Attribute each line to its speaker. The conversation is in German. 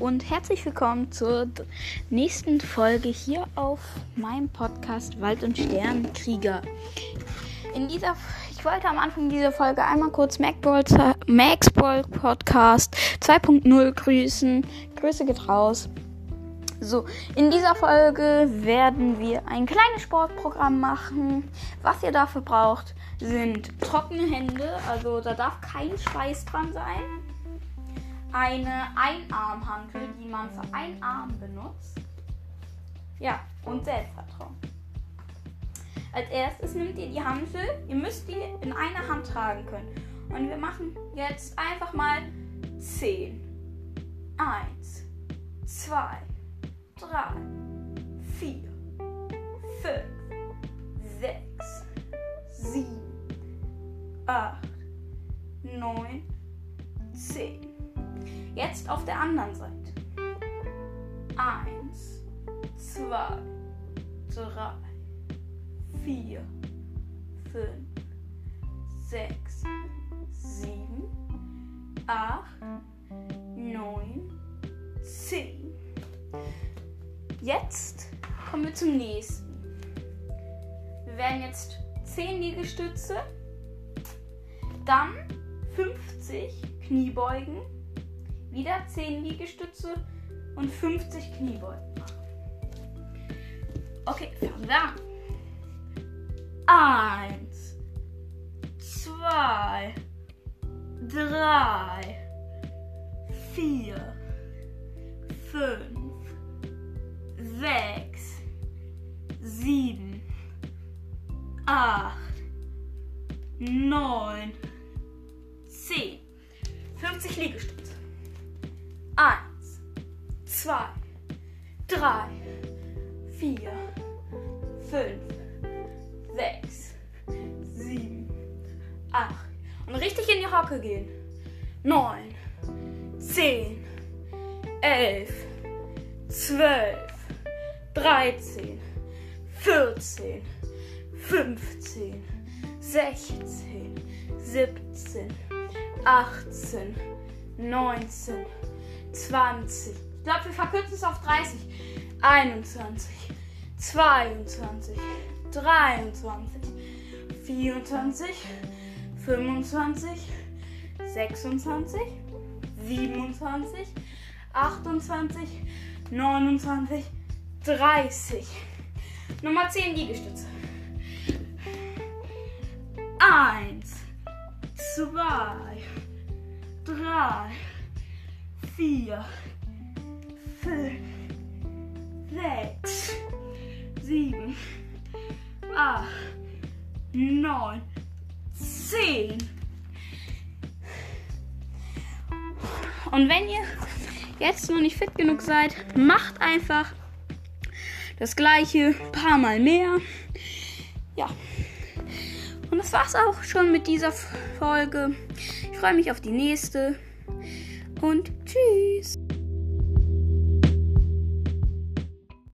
Speaker 1: und herzlich willkommen zur nächsten Folge hier auf meinem Podcast Wald und Sternkrieger. In dieser ich wollte am Anfang dieser Folge einmal kurz Max Ball Podcast 2.0 grüßen. Grüße geht raus. So, in dieser Folge werden wir ein kleines Sportprogramm machen. Was ihr dafür braucht, sind trockene Hände, also da darf kein Schweiß dran sein eine Einarmhantel, die man für einen Arm benutzt. Ja, und Selbstvertrauen. Als erstes nehmt ihr die Hantel. Ihr müsst die in einer Hand tragen können. Und wir machen jetzt einfach mal 10. 1, 2, 3, 4, 5, 6, 7, 8, 9, 10. Jetzt auf der anderen Seite. Eins, zwei, drei, vier, fünf, sechs, sieben, acht, neun, zehn. Jetzt kommen wir zum nächsten. Wir werden jetzt 10 Liegestütze, dann 50 Kniebeugen wieder 10 Liegestütze und 50 Kniebeugen machen. Okay, fangen wir an. Eins, zwei, drei, vier, fünf, sechs, sieben, acht, neun, zehn. 50 Liegestütze. Eins, zwei, drei, vier, fünf, sechs, sieben, acht. Und richtig in die Hocke gehen. Neun, zehn, elf, zwölf, dreizehn, vierzehn, fünfzehn, sechzehn, siebzehn, achtzehn, neunzehn. 20. Ich glaube, wir verkürzen es auf 30. 21, 22, 23, 24, 25, 26, 27, 28, 29, 30. Nummer 10 Liegestütze. 1, 2, 3, vier, fünf, sechs, sieben, acht, neun, zehn. Und wenn ihr jetzt noch nicht fit genug seid, macht einfach das gleiche paar Mal mehr. Ja. Und das war's auch schon mit dieser Folge. Ich freue mich auf die nächste und tschüss.